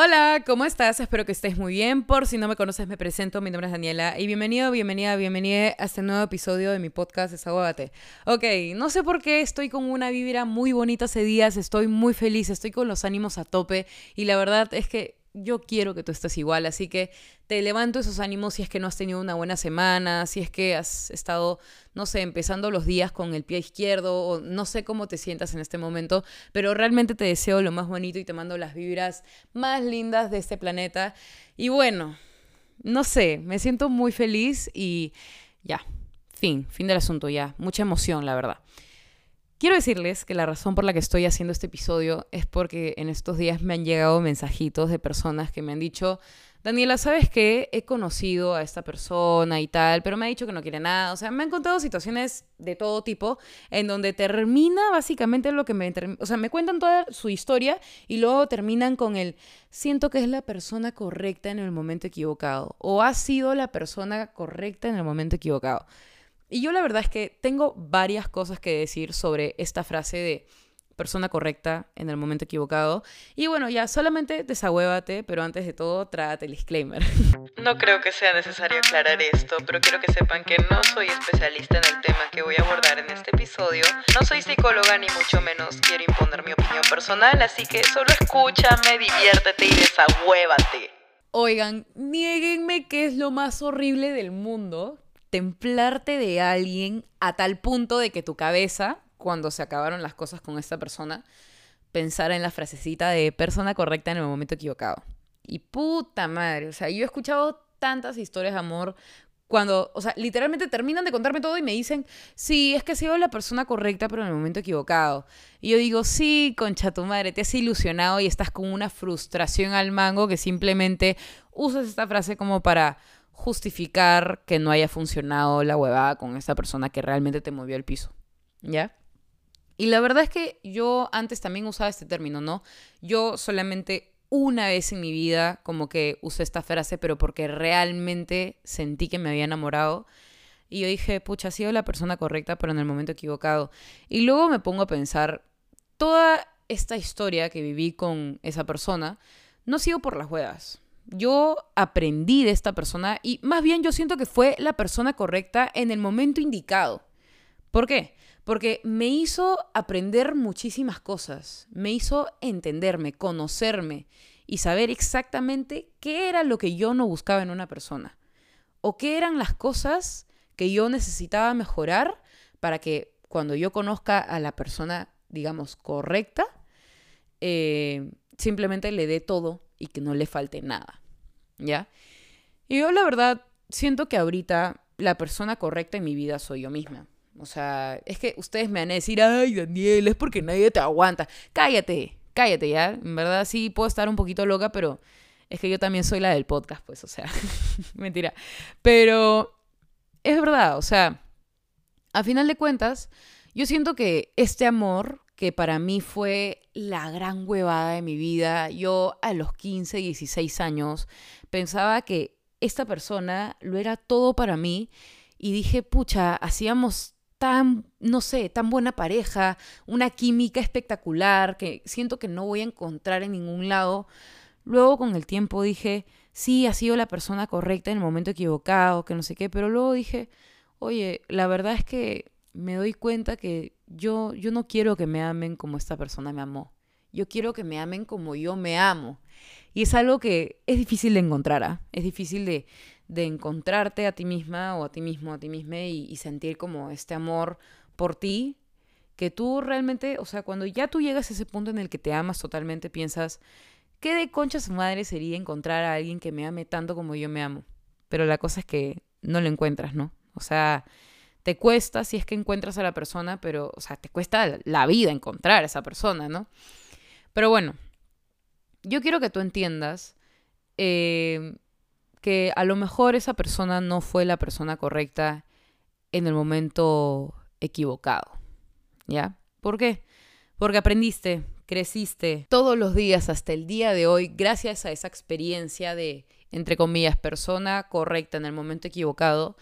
Hola, ¿cómo estás? Espero que estés muy bien. Por si no me conoces, me presento. Mi nombre es Daniela y bienvenido, bienvenida, bienvenida a este nuevo episodio de mi podcast Desahógate. Ok, no sé por qué estoy con una vibra muy bonita hace días, estoy muy feliz, estoy con los ánimos a tope y la verdad es que yo quiero que tú estés igual, así que te levanto esos ánimos si es que no has tenido una buena semana, si es que has estado, no sé, empezando los días con el pie izquierdo o no sé cómo te sientas en este momento, pero realmente te deseo lo más bonito y te mando las vibras más lindas de este planeta. Y bueno, no sé, me siento muy feliz y ya, fin, fin del asunto ya, mucha emoción, la verdad. Quiero decirles que la razón por la que estoy haciendo este episodio es porque en estos días me han llegado mensajitos de personas que me han dicho, Daniela, ¿sabes qué? He conocido a esta persona y tal, pero me ha dicho que no quiere nada. O sea, me han contado situaciones de todo tipo en donde termina básicamente lo que me... O sea, me cuentan toda su historia y luego terminan con el, siento que es la persona correcta en el momento equivocado o ha sido la persona correcta en el momento equivocado. Y yo la verdad es que tengo varias cosas que decir sobre esta frase de persona correcta en el momento equivocado. Y bueno, ya solamente desahuévate, pero antes de todo, trágate el disclaimer. No creo que sea necesario aclarar esto, pero quiero que sepan que no soy especialista en el tema que voy a abordar en este episodio. No soy psicóloga ni mucho menos quiero imponer mi opinión personal, así que solo escúchame, diviértete y desahuévate. Oigan, nieguenme que es lo más horrible del mundo templarte de alguien a tal punto de que tu cabeza, cuando se acabaron las cosas con esta persona, pensara en la frasecita de persona correcta en el momento equivocado. Y puta madre, o sea, yo he escuchado tantas historias de amor cuando, o sea, literalmente terminan de contarme todo y me dicen, sí, es que he sido la persona correcta, pero en el momento equivocado. Y yo digo, sí, concha tu madre, te has ilusionado y estás con una frustración al mango que simplemente usas esta frase como para justificar que no haya funcionado la huevada con esta persona que realmente te movió el piso. ¿Ya? Y la verdad es que yo antes también usaba este término, ¿no? Yo solamente una vez en mi vida como que usé esta frase, pero porque realmente sentí que me había enamorado. Y yo dije, pucha, ha sido la persona correcta, pero en el momento equivocado. Y luego me pongo a pensar, toda esta historia que viví con esa persona no ha sido por las huevas yo aprendí de esta persona y más bien yo siento que fue la persona correcta en el momento indicado. ¿Por qué? Porque me hizo aprender muchísimas cosas, me hizo entenderme, conocerme y saber exactamente qué era lo que yo no buscaba en una persona o qué eran las cosas que yo necesitaba mejorar para que cuando yo conozca a la persona, digamos, correcta, eh, simplemente le dé todo y que no le falte nada. ¿Ya? Y yo la verdad siento que ahorita la persona correcta en mi vida soy yo misma. O sea, es que ustedes me van a decir, ay, Daniel, es porque nadie te aguanta. Cállate, cállate, ¿ya? En verdad sí puedo estar un poquito loca, pero es que yo también soy la del podcast, pues, o sea, mentira. Pero es verdad, o sea, a final de cuentas, yo siento que este amor que para mí fue la gran huevada de mi vida. Yo a los 15, 16 años pensaba que esta persona lo era todo para mí y dije, pucha, hacíamos tan, no sé, tan buena pareja, una química espectacular que siento que no voy a encontrar en ningún lado. Luego con el tiempo dije, sí, ha sido la persona correcta en el momento equivocado, que no sé qué, pero luego dije, oye, la verdad es que me doy cuenta que yo, yo no quiero que me amen como esta persona me amó. Yo quiero que me amen como yo me amo. Y es algo que es difícil de encontrar, ¿ah? Es difícil de, de, encontrarte a ti misma o a ti mismo, a ti misma y, y sentir como este amor por ti, que tú realmente, o sea, cuando ya tú llegas a ese punto en el que te amas totalmente, piensas, ¿qué de concha su madre sería encontrar a alguien que me ame tanto como yo me amo? Pero la cosa es que no lo encuentras, ¿no? O sea, te cuesta si es que encuentras a la persona, pero, o sea, te cuesta la vida encontrar a esa persona, ¿no? Pero bueno, yo quiero que tú entiendas eh, que a lo mejor esa persona no fue la persona correcta en el momento equivocado, ¿ya? ¿Por qué? Porque aprendiste, creciste todos los días hasta el día de hoy gracias a esa experiencia de, entre comillas, persona correcta en el momento equivocado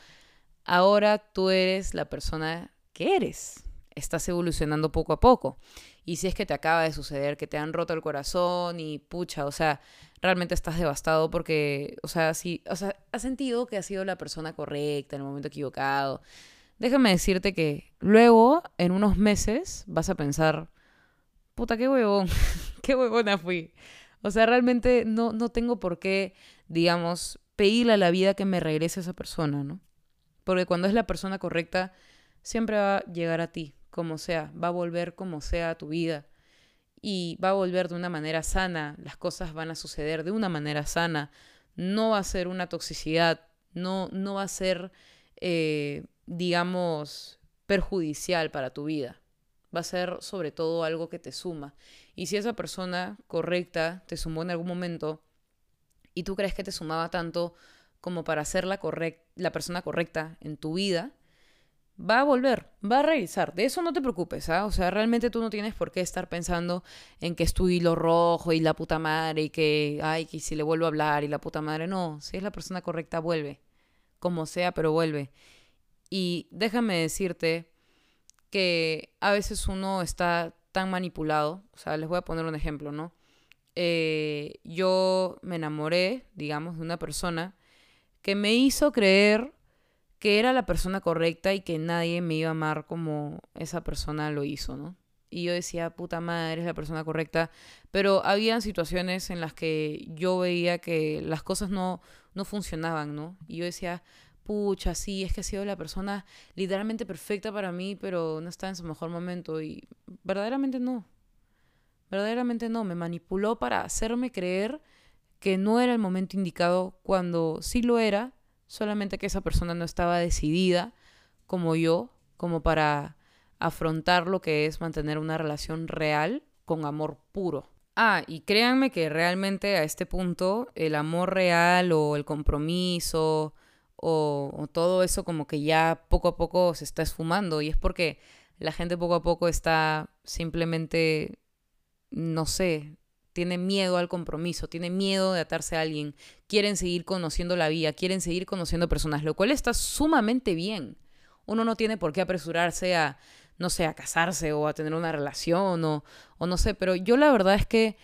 ahora tú eres la persona que eres. estás evolucionando poco a poco. Y si es que te acaba de suceder, que te han roto el corazón y pucha, o sea, realmente estás devastado porque, o sea, si, o sea, has sentido que has sido la persona correcta en el momento equivocado. Déjame decirte que luego, en unos meses, vas a pensar, puta, qué huevón, qué huevona fui. O sea, realmente no, no tengo por qué, digamos, pedirle a la vida que me regrese a esa persona, ¿no? Porque cuando es la persona correcta, siempre va a llegar a ti, como sea, va a volver como sea a tu vida. Y va a volver de una manera sana, las cosas van a suceder de una manera sana, no va a ser una toxicidad, no, no va a ser, eh, digamos, perjudicial para tu vida, va a ser sobre todo algo que te suma. Y si esa persona correcta te sumó en algún momento y tú crees que te sumaba tanto como para ser la, la persona correcta en tu vida, va a volver, va a revisar. De eso no te preocupes, ¿ah? O sea, realmente tú no tienes por qué estar pensando en que es tu hilo rojo y la puta madre y que, ay, que si le vuelvo a hablar y la puta madre. No, si es la persona correcta, vuelve. Como sea, pero vuelve. Y déjame decirte que a veces uno está tan manipulado. O sea, les voy a poner un ejemplo, ¿no? Eh, yo me enamoré, digamos, de una persona que me hizo creer que era la persona correcta y que nadie me iba a amar como esa persona lo hizo, ¿no? Y yo decía, puta madre, eres la persona correcta. Pero había situaciones en las que yo veía que las cosas no, no funcionaban, ¿no? Y yo decía, pucha, sí, es que ha sido la persona literalmente perfecta para mí, pero no está en su mejor momento. Y verdaderamente no. Verdaderamente no. Me manipuló para hacerme creer que no era el momento indicado cuando sí lo era solamente que esa persona no estaba decidida como yo, como para afrontar lo que es mantener una relación real con amor puro. Ah, y créanme que realmente a este punto el amor real o el compromiso o, o, todo eso como que ya poco a poco se está esfumando y es porque la gente poco a poco está simplemente, no sé, tiene miedo al compromiso, tiene miedo de atarse a alguien, quieren seguir conociendo la vida, quieren seguir conociendo personas, lo cual está sumamente bien. Uno no tiene por qué apresurarse a, no sé, a casarse o a tener una relación o, o no sé, pero yo la verdad es que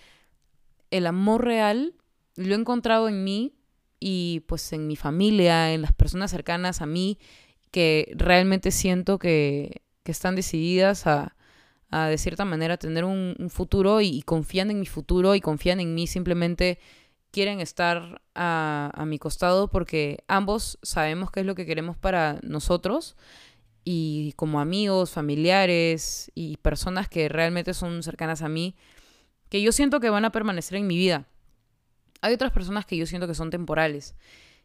el amor real lo he encontrado en mí y pues en mi familia, en las personas cercanas a mí, que realmente siento que, que están decididas a, a de cierta manera tener un, futuro y, confían en mi futuro y confían en mí, simplemente quieren estar a, a, mi costado porque ambos sabemos qué es lo que queremos para nosotros y como amigos, familiares y personas que realmente son cercanas a mí, que yo siento que van a permanecer en mi vida. Hay otras personas que yo siento que son temporales.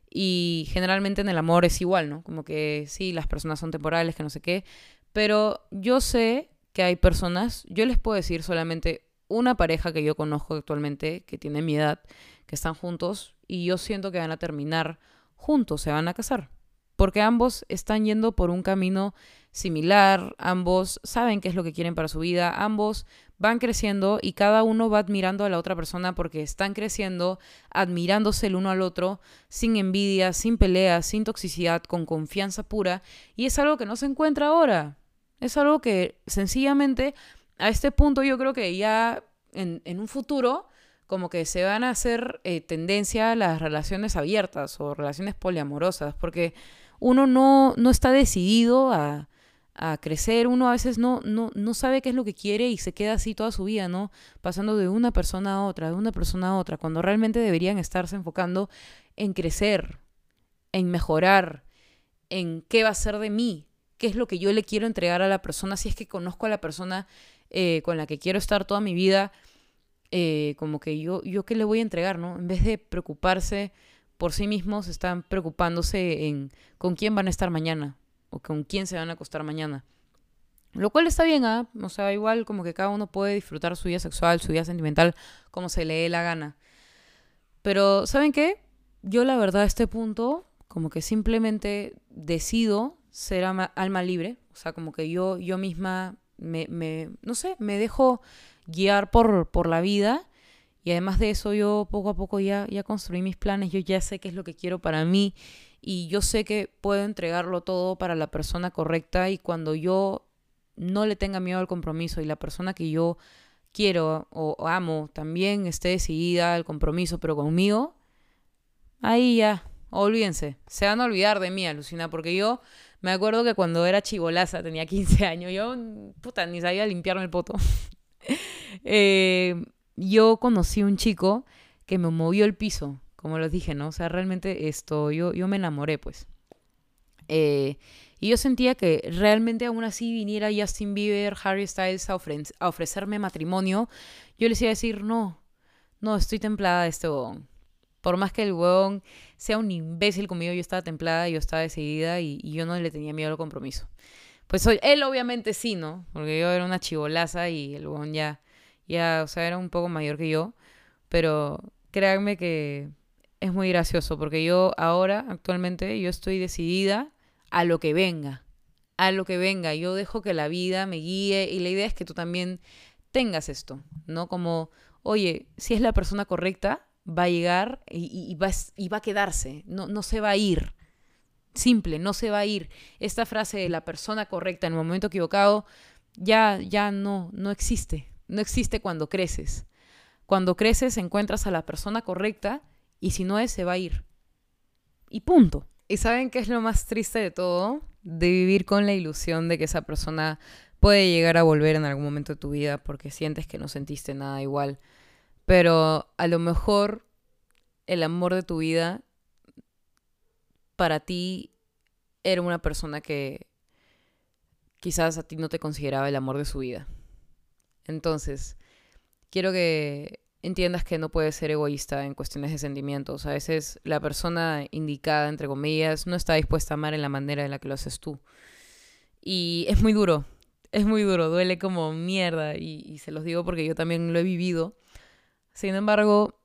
Y generalmente en el amor es igual, ¿no? Como que sí, las personas son temporales, que no sé qué. Pero yo sé que hay personas, yo les puedo decir solamente una pareja que yo conozco actualmente, que tiene mi edad, que están juntos y yo siento que van a terminar juntos, se van a casar. Porque ambos están yendo por un camino similar, ambos saben qué es lo que quieren para su vida, ambos van creciendo y cada uno va admirando a la otra persona porque están creciendo, admirándose el uno al otro, sin envidia, sin peleas, sin toxicidad, con confianza pura. Y es algo que no se encuentra ahora. Es algo que sencillamente a este punto yo creo que ya en, un futuro como que se van a hacer eh, tendencia a las relaciones abiertas o relaciones poliamorosas, porque uno no, no está decidido a, a, crecer, uno a veces no, no, no sabe qué es lo que quiere y se queda así toda su vida, ¿no? Pasando de una persona a otra, de una persona a otra, cuando realmente deberían estarse enfocando en crecer, en mejorar, en qué va a ser de mí, qué es lo que yo le quiero entregar a la persona, si es que conozco a la persona eh, con la que quiero estar toda mi vida, eh, como que yo, yo qué le voy a entregar, ¿no? En vez de preocuparse por sí mismos, están preocupándose en con quién van a estar mañana o con quién se van a acostar mañana. Lo cual está bien, ¿ah? O sea, igual como que cada uno puede disfrutar su vida sexual, su vida sentimental, como se le dé la gana. Pero, ¿saben qué? Yo la verdad a este punto, como que simplemente decido ser alma, libre, o sea, como que yo, yo misma me, me, no sé, me dejo guiar por, por la vida. Y además de eso yo poco a poco ya, ya construí mis planes, yo ya sé qué es lo que quiero para mí. Y yo sé que puedo entregarlo todo para la persona correcta. Y cuando yo no le tenga miedo al compromiso y la persona que yo quiero o, amo también esté decidida al compromiso, pero conmigo, ahí ya, olvídense, se van a olvidar de mí, alucina, porque yo me acuerdo que cuando era chivolaza, tenía 15 años, yo, puta, ni sabía limpiarme el poto. Eh, yo conocí un chico que me movió el piso, como les dije, ¿no? O sea, realmente esto, yo, yo me enamoré, pues. Eh, y yo sentía que realmente aún así viniera Justin Bieber, Harry Styles a, ofrecerme matrimonio, yo les iba a decir, no, no, estoy templada de este huevón. Por más que el huevón sea un imbécil conmigo, yo estaba templada, yo estaba decidida y, yo no le tenía miedo al compromiso. Pues él obviamente sí, ¿no? Porque yo era una chivolaza y el huevón ya, ya, o sea, era un poco mayor que yo. Pero créanme que es muy gracioso porque yo ahora, actualmente, yo estoy decidida a lo que venga, a lo que venga. Yo dejo que la vida me guíe y la idea es que tú también tengas esto, ¿no? Como, oye, si es la persona correcta, va a llegar y, va, y va, a quedarse, no, no se va a ir. Simple, no se va a ir. Esta frase de la persona correcta en el momento equivocado ya, ya no, no existe. No existe cuando creces. Cuando creces encuentras a la persona correcta y si no es, se va a ir. Y punto. ¿Y saben qué es lo más triste de todo? De vivir con la ilusión de que esa persona puede llegar a volver en algún momento de tu vida porque sientes que no sentiste nada igual. Pero a lo mejor el amor de tu vida para ti era una persona que quizás a ti no te consideraba el amor de su vida. Entonces, quiero que entiendas que no puedes ser egoísta en cuestiones de sentimientos. A veces la persona indicada, entre comillas, no está dispuesta a amar en la manera en la que lo haces tú. Y es muy duro, es muy duro, duele como mierda y, se los digo porque yo también lo he vivido. Sin embargo,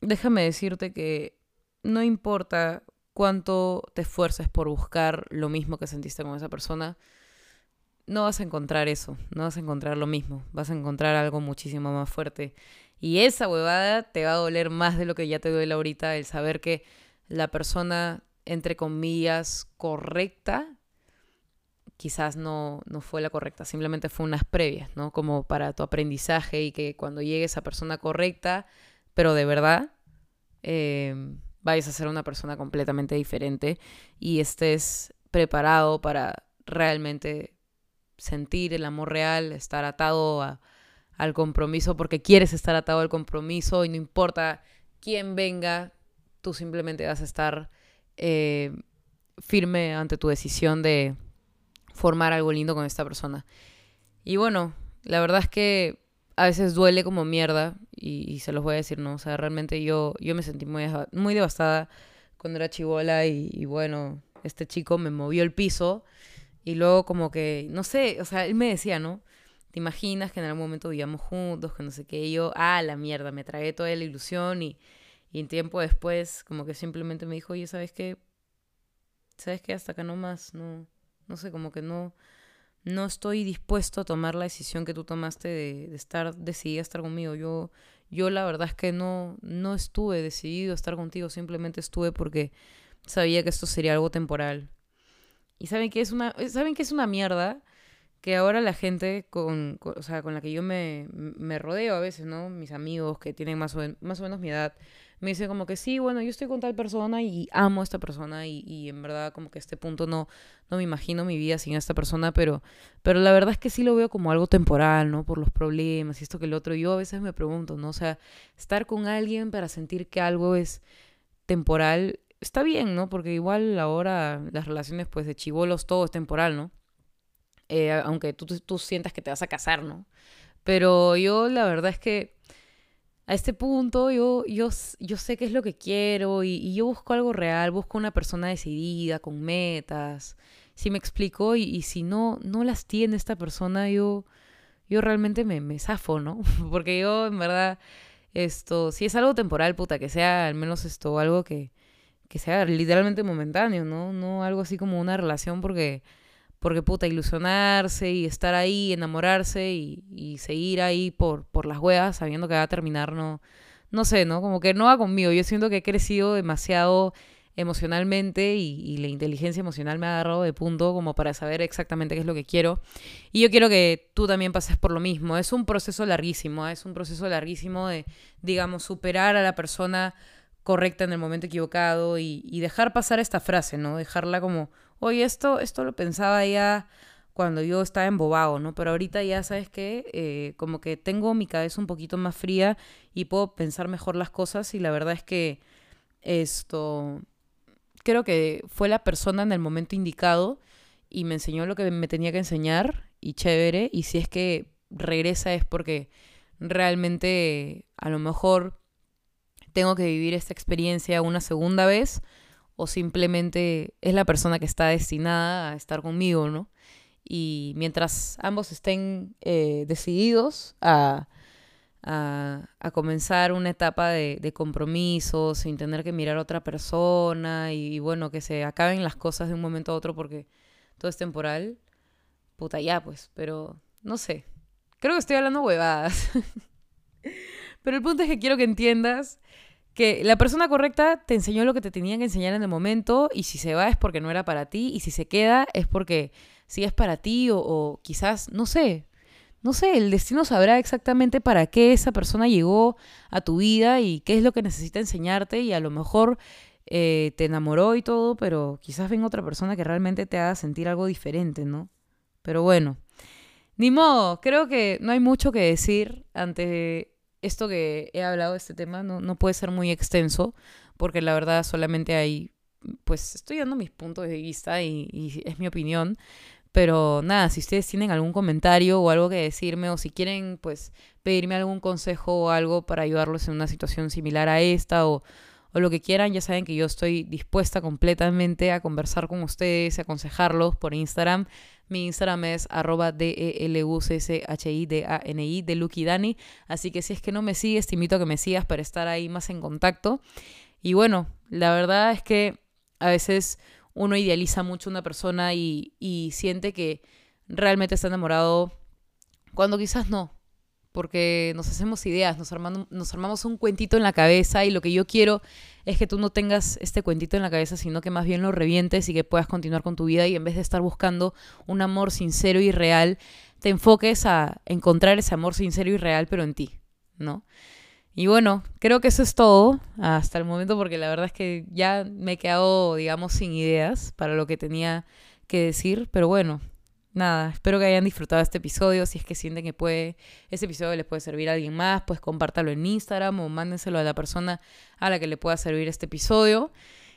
déjame decirte que no importa cuánto te esfuerces por buscar lo mismo que sentiste con esa persona, no vas a encontrar eso, no vas a encontrar lo mismo, vas a encontrar algo muchísimo más fuerte. Y esa huevada te va a doler más de lo que ya te duele ahorita el saber que la persona, entre comillas, correcta, quizás no, no fue la correcta, simplemente fue unas previas, ¿no? Como para tu aprendizaje y que cuando llegue esa persona correcta, pero de verdad, eh, vayas a ser una persona completamente diferente y estés preparado para realmente sentir el amor real, estar atado al compromiso porque quieres estar atado al compromiso y no importa quién venga, tú simplemente vas a estar eh, firme ante tu decisión de formar algo lindo con esta persona. Y bueno, la verdad es que a veces duele como mierda y, se los voy a decir, ¿no? O sea, realmente yo, yo me sentí muy, muy devastada cuando era chivola y, y bueno, este chico me movió el piso y luego como que, no sé, o sea, él me decía, ¿no? ¿Te imaginas que en algún momento vivíamos juntos, que no sé qué? Y yo, ah, la mierda, me tragué toda la ilusión y, y un tiempo después como que simplemente me dijo, oye, ¿sabes qué? ¿Sabes qué? Hasta acá no más, no, no sé, como que no, no estoy dispuesto a tomar la decisión que tú tomaste de, estar decidida a estar conmigo. Yo, yo la verdad es que no, no estuve decidido a estar contigo, simplemente estuve porque sabía que esto sería algo temporal. Y saben que es una, saben es una mierda que ahora la gente con, o sea, con la que yo me, me, rodeo a veces, ¿no? Mis amigos que tienen más o, más o menos mi edad, me dicen como que sí, bueno, yo estoy con tal persona y amo a esta persona y, y, en verdad como que a este punto no, no me imagino mi vida sin esta persona, pero, pero la verdad es que sí lo veo como algo temporal, ¿no? Por los problemas y esto que el otro. Yo a veces me pregunto, ¿no? O sea, estar con alguien para sentir que algo es temporal está bien, ¿no? Porque igual ahora las relaciones pues de chivolos todo es temporal, ¿no? Eh, aunque tú, tú sientas que te vas a casar, ¿no? Pero yo la verdad es que a este punto yo, yo, yo sé qué es lo que quiero y, yo busco algo real, busco una persona decidida, con metas, si me explico, y, si no, no las tiene esta persona, yo, yo realmente me, me zafo, ¿no? Porque yo en verdad, esto, si es algo temporal, puta, que sea al menos esto, algo que, que sea literalmente momentáneo, ¿no? No algo así como una relación porque porque puta, ilusionarse y estar ahí, enamorarse y, seguir ahí por, por las huevas sabiendo que va a terminar, no, no sé, ¿no? Como que no va conmigo. Yo siento que he crecido demasiado emocionalmente y, la inteligencia emocional me ha agarrado de punto como para saber exactamente qué es lo que quiero. Y yo quiero que tú también pases por lo mismo. Es un proceso larguísimo, ¿eh? es un proceso larguísimo de, digamos, superar a la persona correcta en el momento equivocado y, y dejar pasar esta frase, ¿no? Dejarla como, oye, esto, esto lo pensaba ya cuando yo estaba embobado, ¿no? Pero ahorita ya sabes que eh, como que tengo mi cabeza un poquito más fría y puedo pensar mejor las cosas y la verdad es que esto creo que fue la persona en el momento indicado y me enseñó lo que me tenía que enseñar y chévere y si es que regresa es porque realmente a lo mejor tengo que vivir esta experiencia una segunda vez o simplemente es la persona que está destinada a estar conmigo, ¿no? y mientras ambos estén eh, decididos a, a, comenzar una etapa de, de, compromiso sin tener que mirar a otra persona y, bueno, que se acaben las cosas de un momento a otro porque todo es temporal, puta ya pues, pero no sé, creo que estoy hablando huevadas. pero el punto es que quiero que entiendas que la persona correcta te enseñó lo que te tenían que enseñar en el momento y si se va es porque no era para ti y si se queda es porque si es para ti o, quizás, no sé, no sé, el destino sabrá exactamente para qué esa persona llegó a tu vida y qué es lo que necesita enseñarte y a lo mejor eh, te enamoró y todo, pero quizás venga otra persona que realmente te haga sentir algo diferente, ¿no? Pero bueno, ni modo, creo que no hay mucho que decir ante esto que he hablado de este tema, no, no puede ser muy extenso, porque la verdad solamente hay, pues estoy dando mis puntos de vista y, es mi opinión, pero nada, si ustedes tienen algún comentario o algo que decirme o si quieren pues pedirme algún consejo o algo para ayudarlos en una situación similar a esta o, o lo que quieran, ya saben que yo estoy dispuesta completamente a conversar con ustedes, a aconsejarlos por Instagram. Mi Instagram es arroba D-E-L-U-C-C-H-I-D-A-N-I de Lucky Dani. Así que si es que no me sigues, te invito a que me sigas para estar ahí más en contacto. Y bueno, la verdad es que a veces uno idealiza mucho a una persona y, siente que realmente está enamorado cuando quizás no, porque nos hacemos ideas, nos, armamos un cuentito en la cabeza y lo que yo quiero es que tú no tengas este cuentito en la cabeza, sino que más bien lo revientes y que puedas continuar con tu vida y en vez de estar buscando un amor sincero y real, te enfoques a encontrar ese amor sincero y real, pero en ti, ¿no? Y bueno, creo que eso es todo hasta el momento porque la verdad es que ya me he quedado, digamos, sin ideas para lo que tenía que decir. Pero bueno, nada, espero que hayan disfrutado este episodio. Si es que sienten que puede, este episodio les puede servir a alguien más, pues compártalo en Instagram o mándenselo a la persona a la que le pueda servir este episodio.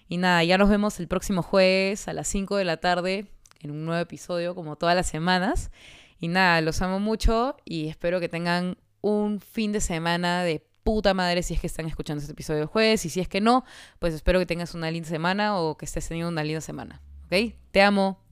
Y nada, ya nos vemos el próximo jueves a las 5 de la tarde en un nuevo episodio como todas las semanas. Y nada, los amo mucho y espero que tengan un fin de semana de puta madre si es que están escuchando este episodio el jueves y si es que no, pues espero que tengas una linda semana o que estés teniendo una linda semana. ¿Ok? Te amo.